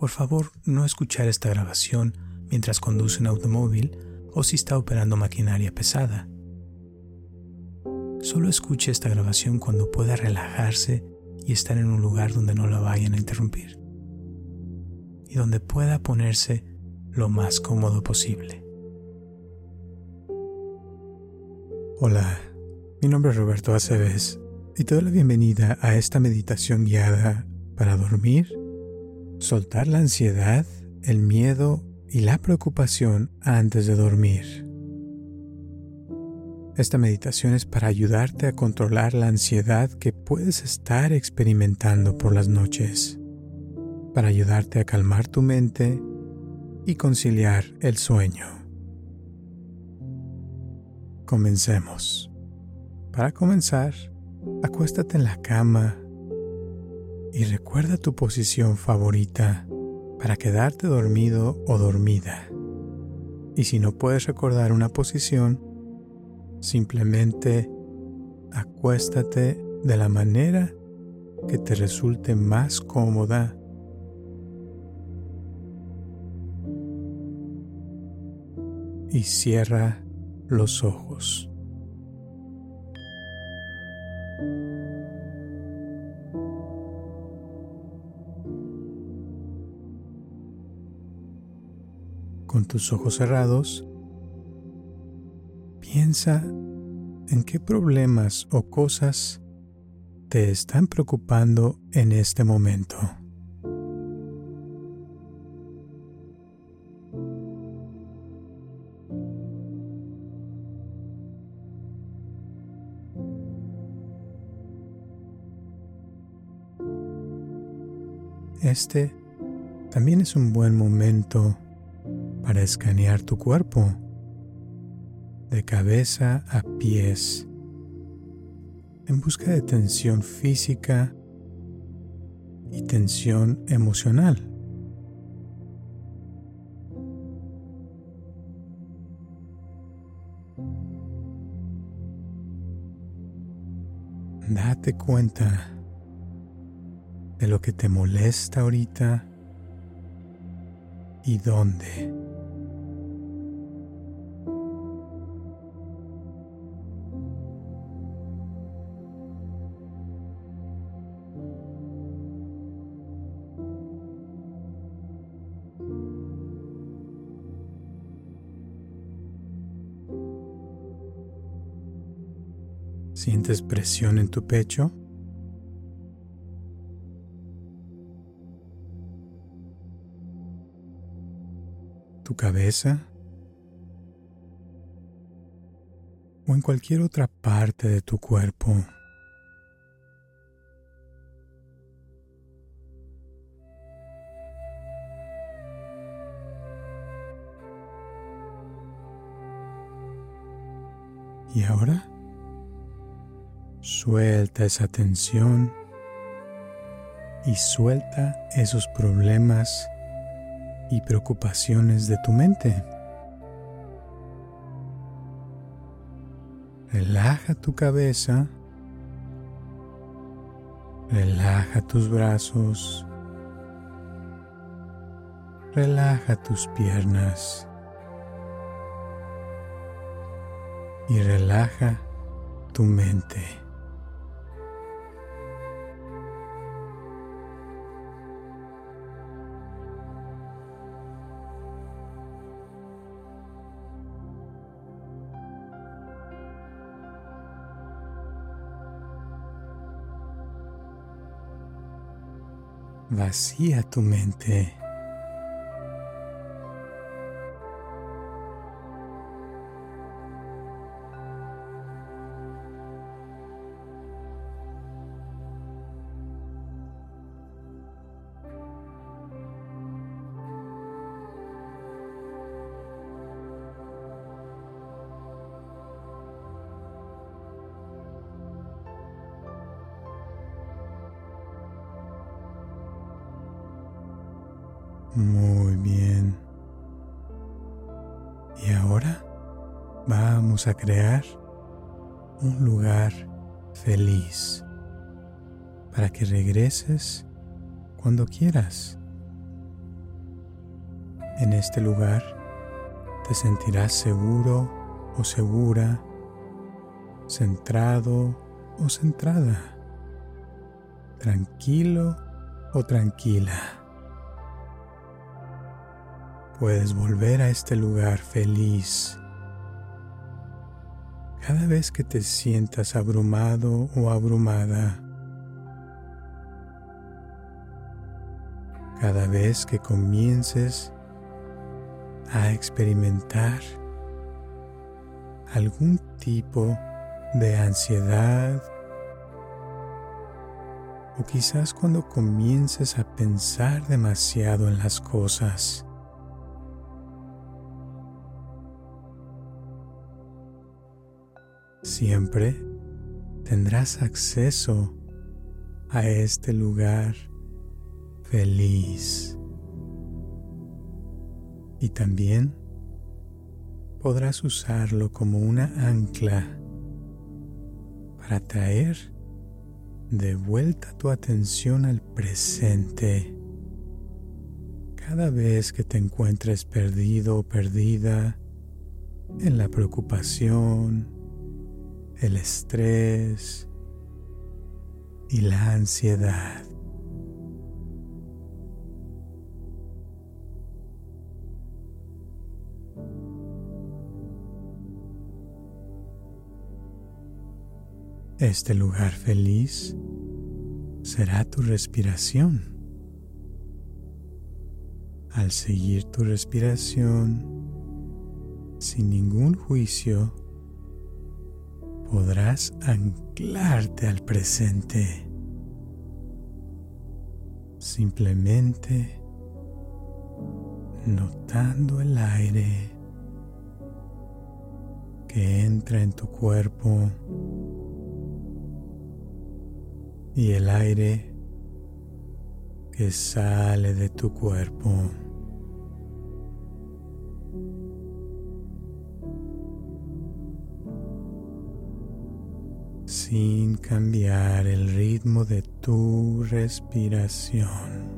por favor no escuchar esta grabación mientras conduce un automóvil o si está operando maquinaria pesada. Solo escuche esta grabación cuando pueda relajarse y estar en un lugar donde no la vayan a interrumpir y donde pueda ponerse lo más cómodo posible. Hola, mi nombre es Roberto Aceves y te doy la bienvenida a esta meditación guiada para dormir soltar la ansiedad, el miedo y la preocupación antes de dormir. Esta meditación es para ayudarte a controlar la ansiedad que puedes estar experimentando por las noches, para ayudarte a calmar tu mente y conciliar el sueño. Comencemos. Para comenzar, acuéstate en la cama y recuerda tu posición favorita para quedarte dormido o dormida. Y si no puedes recordar una posición, simplemente acuéstate de la manera que te resulte más cómoda y cierra los ojos. Con tus ojos cerrados, piensa en qué problemas o cosas te están preocupando en este momento. Este también es un buen momento para escanear tu cuerpo de cabeza a pies en busca de tensión física y tensión emocional. Date cuenta de lo que te molesta ahorita y dónde. ¿Sientes presión en tu pecho? ¿Tu cabeza? ¿O en cualquier otra parte de tu cuerpo? ¿Y ahora? Suelta esa tensión y suelta esos problemas y preocupaciones de tu mente. Relaja tu cabeza, relaja tus brazos, relaja tus piernas y relaja tu mente. Vacía tu mente. A crear un lugar feliz para que regreses cuando quieras. En este lugar te sentirás seguro o segura, centrado o centrada, tranquilo o tranquila. Puedes volver a este lugar feliz vez que te sientas abrumado o abrumada. Cada vez que comiences a experimentar algún tipo de ansiedad o quizás cuando comiences a pensar demasiado en las cosas. Siempre tendrás acceso a este lugar feliz. Y también podrás usarlo como una ancla para traer de vuelta tu atención al presente. Cada vez que te encuentres perdido o perdida en la preocupación, el estrés y la ansiedad. Este lugar feliz será tu respiración. Al seguir tu respiración sin ningún juicio, podrás anclarte al presente. Simplemente notando el aire que entra en tu cuerpo y el aire que sale de tu cuerpo. Sin cambiar el ritmo de tu respiración,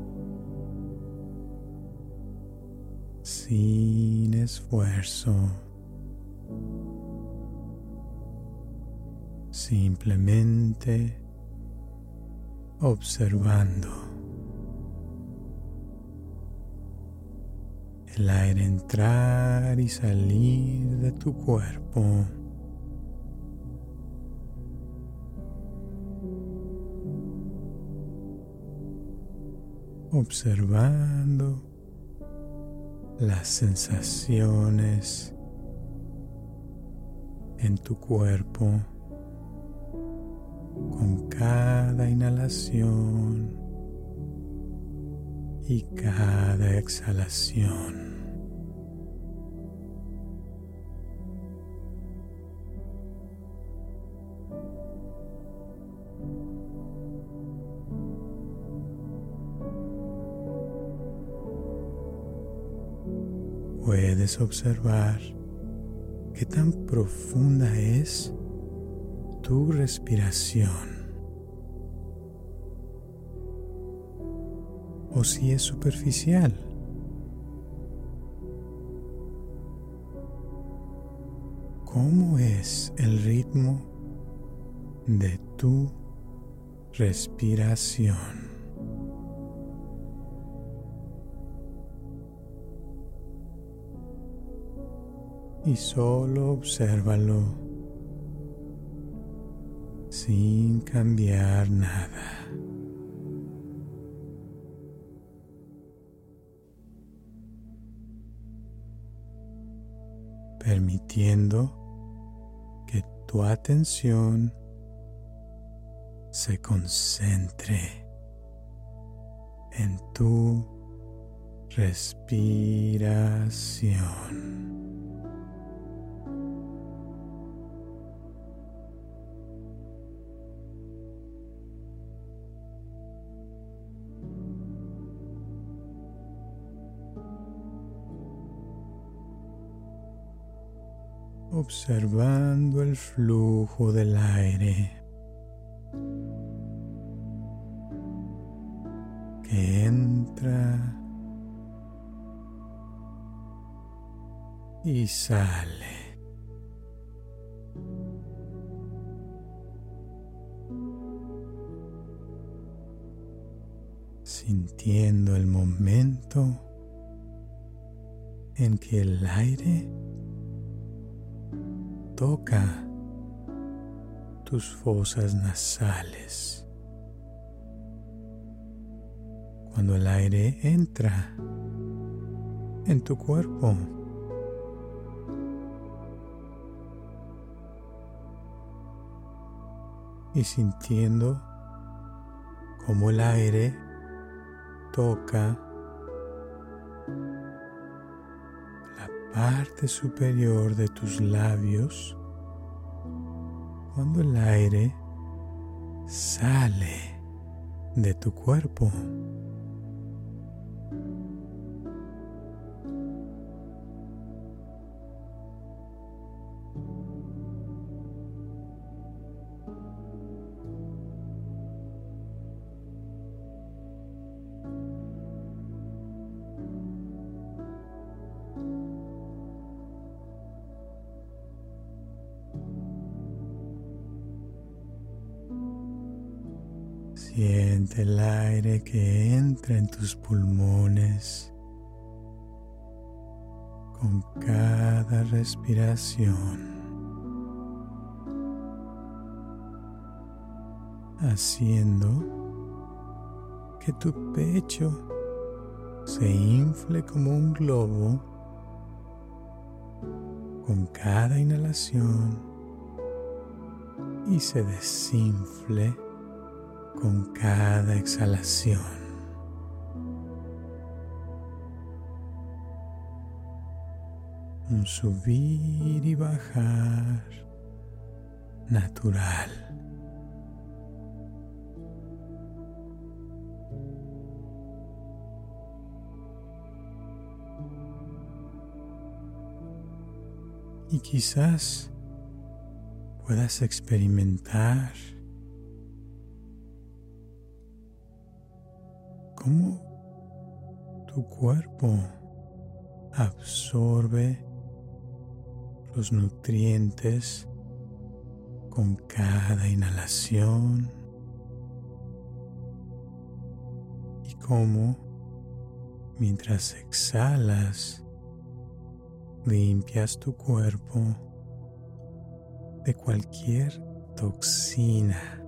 sin esfuerzo, simplemente observando el aire entrar y salir de tu cuerpo. Observando las sensaciones en tu cuerpo con cada inhalación y cada exhalación. Puedes observar qué tan profunda es tu respiración o si es superficial. ¿Cómo es el ritmo de tu respiración? Y solo obsérvalo sin cambiar nada. permitiendo que tu atención se concentre en tu respiración. Observando el flujo del aire que entra y sale. sintiendo el momento en que el aire toca tus fosas nasales. Cuando el aire entra en tu cuerpo. Y sintiendo como el aire toca parte superior de tus labios cuando el aire sale de tu cuerpo. Siente el aire que entra en tus pulmones. Con cada respiración, haciendo que tu pecho se infle como un globo. Con cada inhalación. Y se desinfle con cada exhalación. Un subir y bajar natural. Y quizás puedas experimentar cómo tu cuerpo absorbe los nutrientes con cada inhalación y cómo mientras exhalas limpias tu cuerpo de cualquier toxina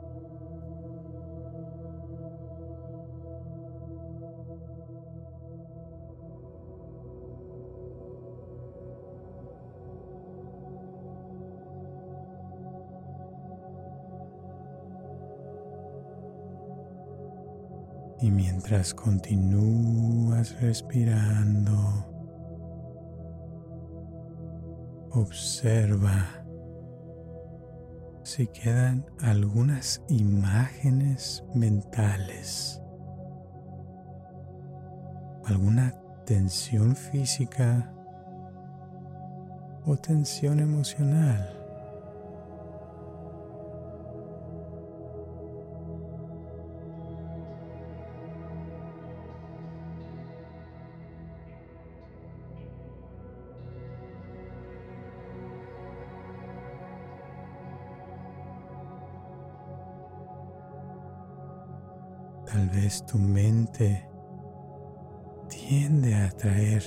Y mientras continúas respirando, observa si quedan algunas imágenes mentales, alguna tensión física o tensión emocional. Tu mente tiende a atraer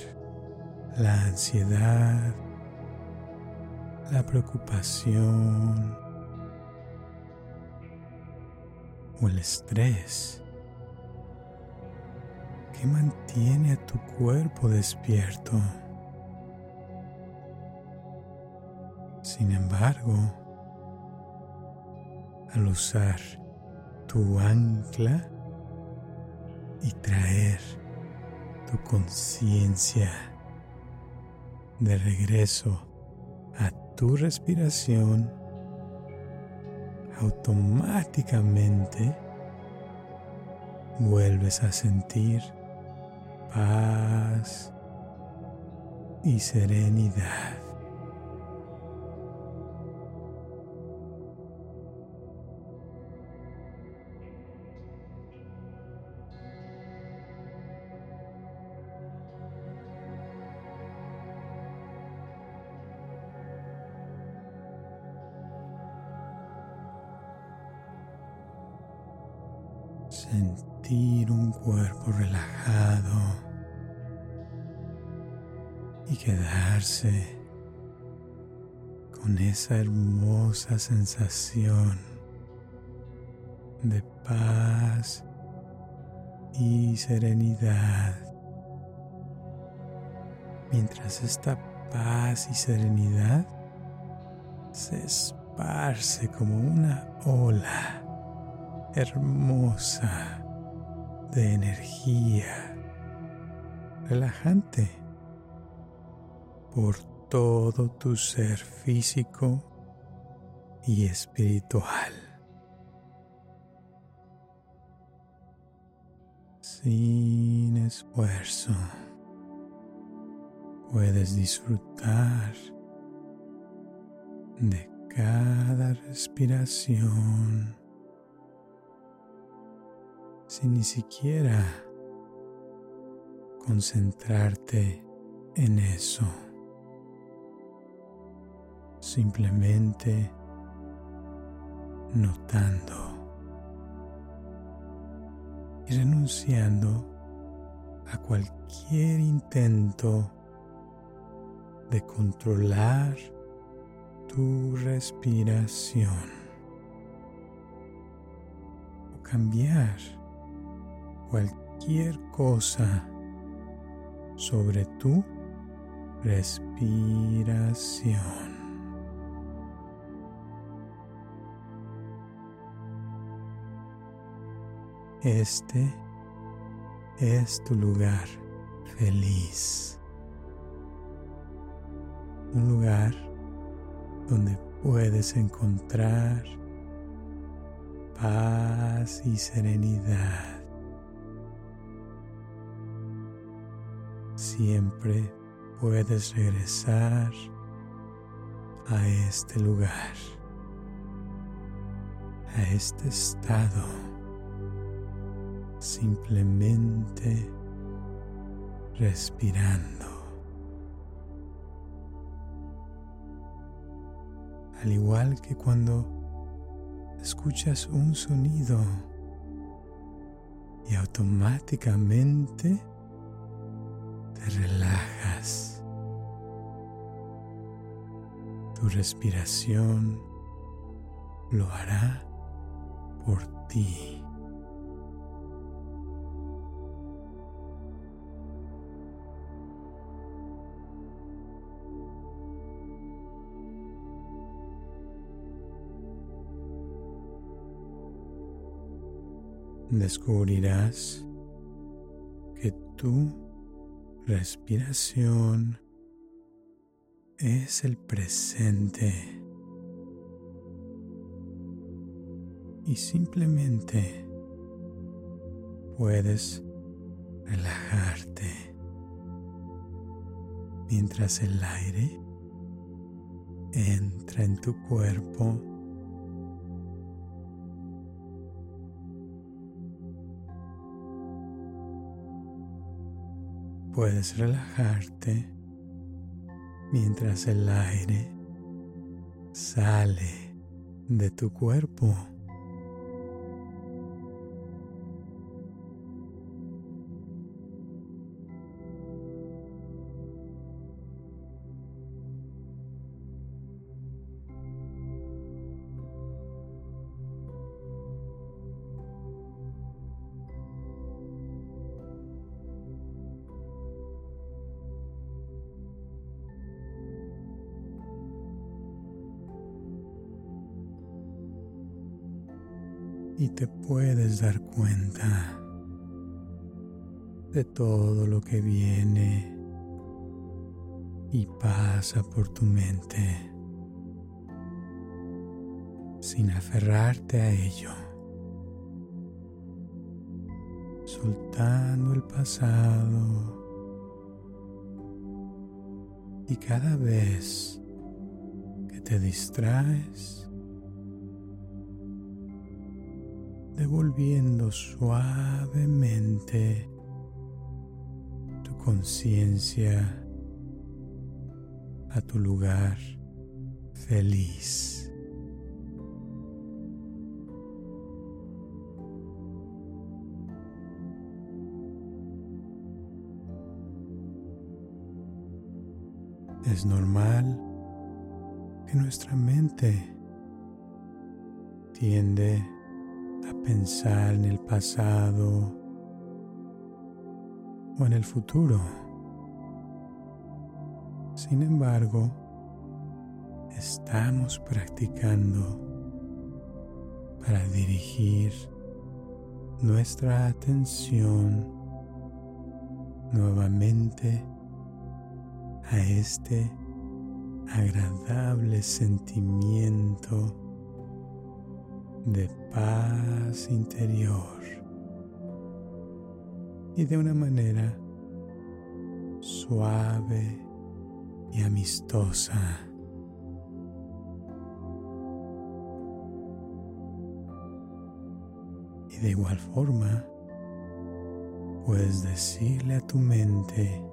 la ansiedad, la preocupación o el estrés que mantiene a tu cuerpo despierto. Sin embargo, al usar tu ancla, y traer tu conciencia de regreso a tu respiración, automáticamente vuelves a sentir paz y serenidad. Sentir un cuerpo relajado y quedarse con esa hermosa sensación de paz y serenidad. Mientras esta paz y serenidad se esparce como una ola hermosa de energía relajante por todo tu ser físico y espiritual. Sin esfuerzo puedes disfrutar de cada respiración sin ni siquiera concentrarte en eso. Simplemente notando y renunciando a cualquier intento de controlar tu respiración o cambiar cualquier cosa sobre tu respiración. Este es tu lugar feliz. Un lugar donde puedes encontrar paz y serenidad. Siempre puedes regresar a este lugar, a este estado simplemente respirando. Al igual que cuando escuchas un sonido y automáticamente relajas. Tu respiración lo hará por ti. descubrirás que tu respiración es el presente. Y simplemente puedes relajarte mientras el aire entra en tu cuerpo puedes relajarte mientras el aire sale de tu cuerpo. Te puedes dar cuenta de todo lo que viene y pasa por tu mente sin aferrarte a ello, soltando el pasado. Y cada vez que te distraes, volviendo suavemente tu conciencia a tu lugar feliz. Es normal que nuestra mente tiende pensar en el pasado o en el futuro. Sin embargo, estamos practicando para dirigir nuestra atención nuevamente a este agradable sentimiento de paz interior y de una manera suave y amistosa. Y de igual forma, puedes decirle a tu mente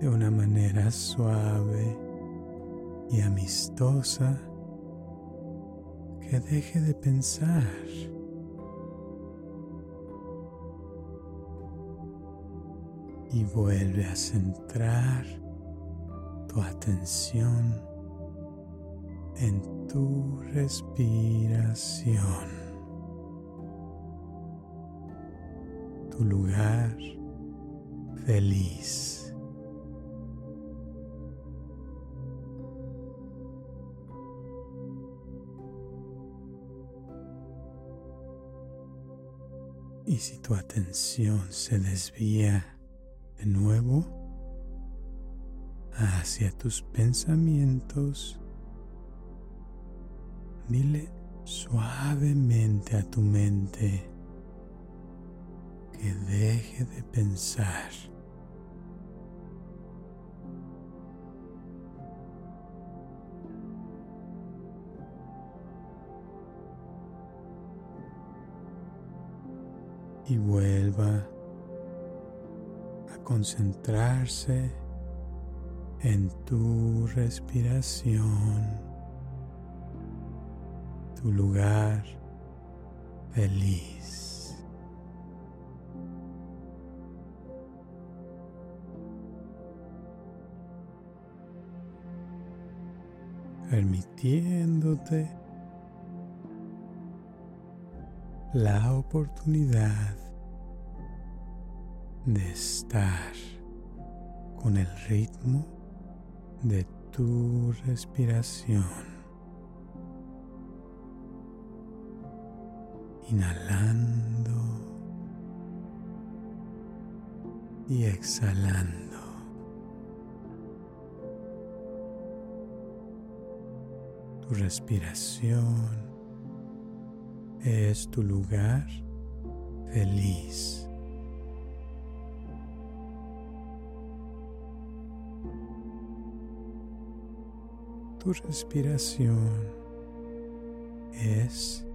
de una manera suave y amistosa que deje de pensar. Y vuelve a centrar tu atención en tu respiración. Tu lugar feliz. Y si tu atención se desvía de nuevo hacia tus pensamientos, dile suavemente a tu mente que deje de pensar. Y vuelva a concentrarse en tu respiración, tu lugar feliz. permitiéndote la oportunidad de estar con el ritmo de tu respiración. Inhalando y exhalando. Tu respiración es tu lugar feliz. Tu respiración es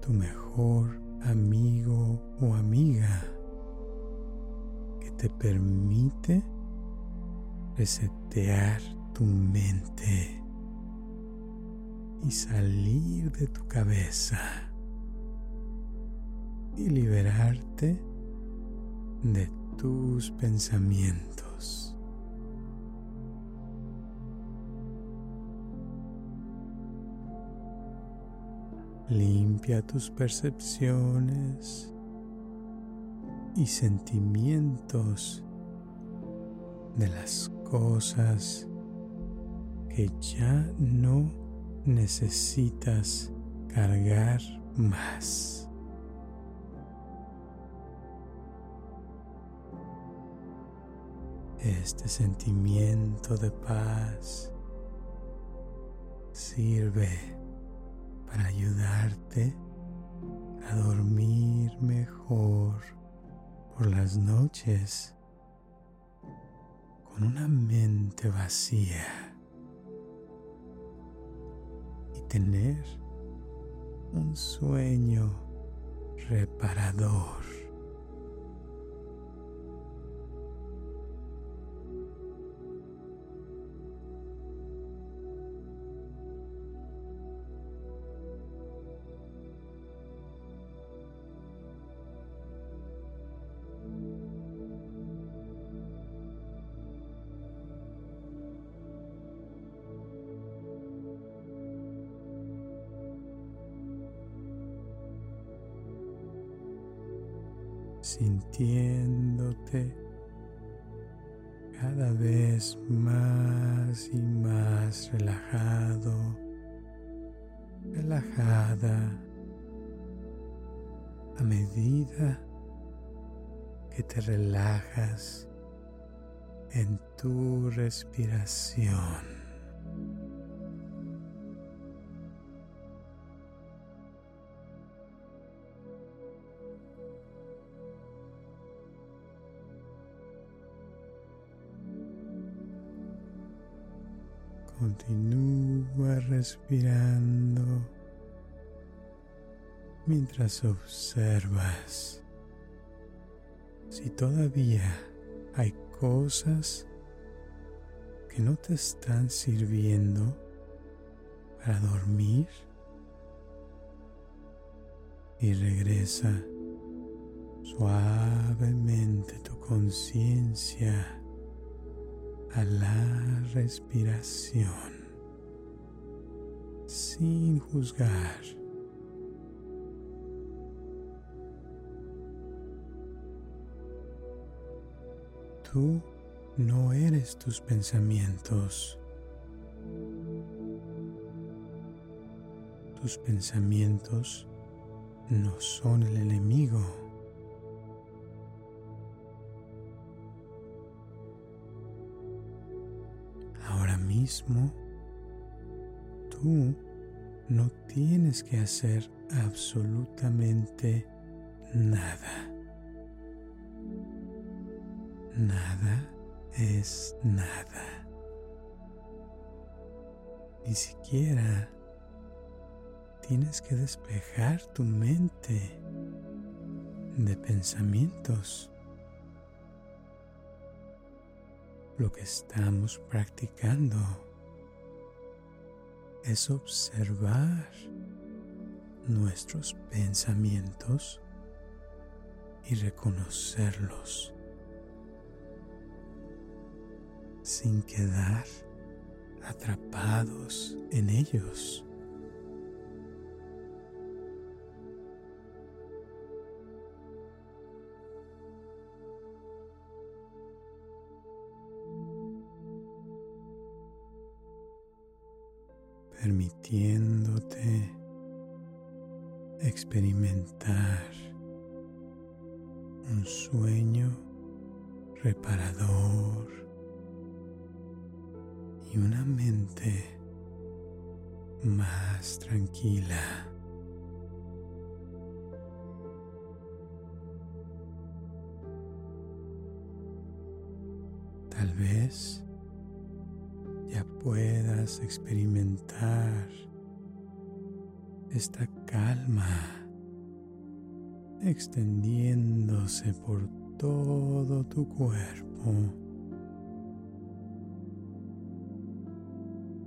tu mejor amigo o amiga que te permite resetear tu mente y salir de tu cabeza y liberarte de tus pensamientos. Limpia tus percepciones y sentimientos de las cosas que ya no necesitas cargar más. Este sentimiento de paz sirve para ayudarte a dormir mejor por las noches con una mente vacía y tener un sueño reparador. En tu respiración. Continúa respirando mientras observas si todavía hay cosas que no te están sirviendo para dormir y regresa suavemente tu conciencia a la respiración sin juzgar. Tú no eres tus pensamientos. Tus pensamientos no son el enemigo. Ahora mismo, tú no tienes que hacer absolutamente nada. Nada es nada. Ni siquiera tienes que despejar tu mente de pensamientos. Lo que estamos practicando es observar nuestros pensamientos y reconocerlos sin quedar atrapados en ellos. permitiéndote experimentar un sueño reparador y una mente más tranquila. Tal vez ya puedas experimentar esta calma extendiéndose por todo tu cuerpo.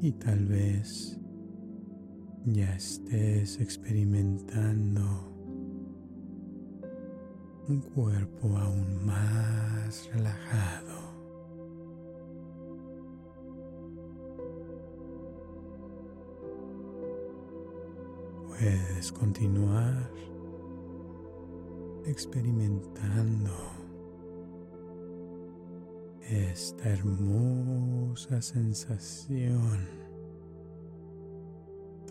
Y tal vez ya estés experimentando un cuerpo aún más relajado. Puedes continuar experimentando esta hermosa sensación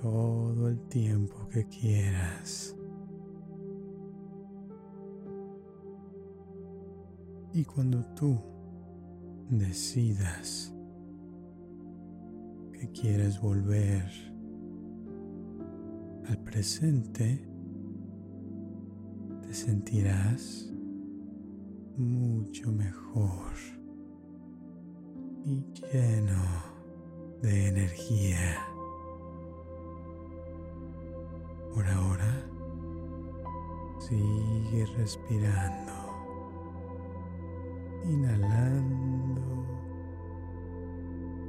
todo el tiempo que quieras. Y cuando tú decidas que quieres volver al presente, te sentirás mucho mejor y lleno de energía. Por ahora, sigue respirando, inhalando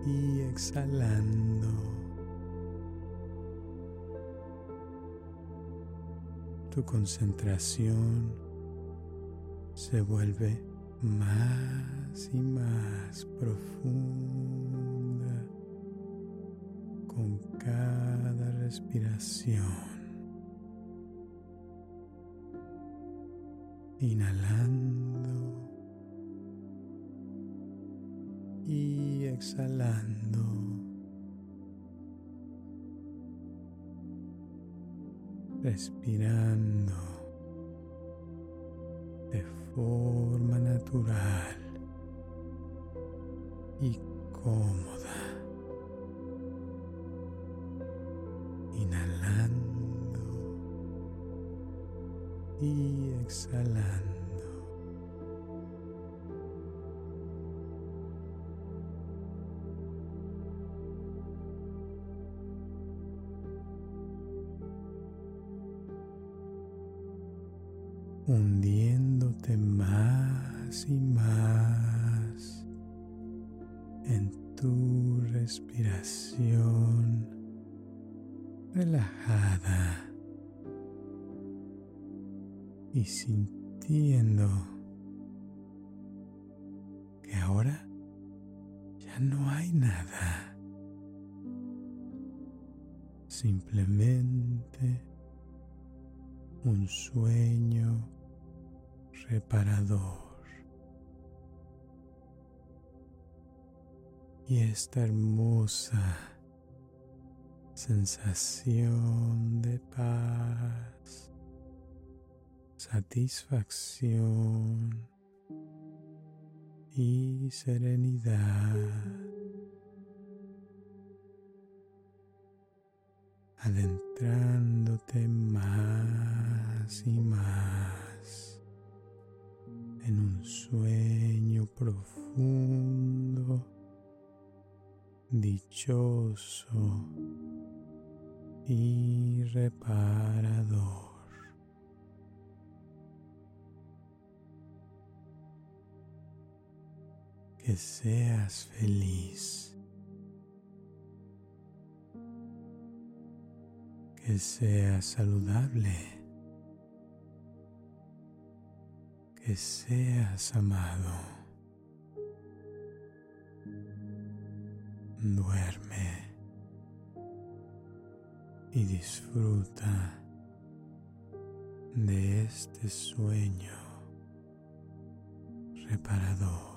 y exhalando. tu concentración se vuelve más y más profunda con cada respiración. Inhalando y exhalando. Respirando forma natural y cómoda. Esta hermosa sensación de paz, satisfacción y serenidad. Adentrándote más y más en un sueño profundo, dichoso y reparador. Que seas feliz. que sea saludable, que seas amado. Duerme y disfruta de este sueño reparador.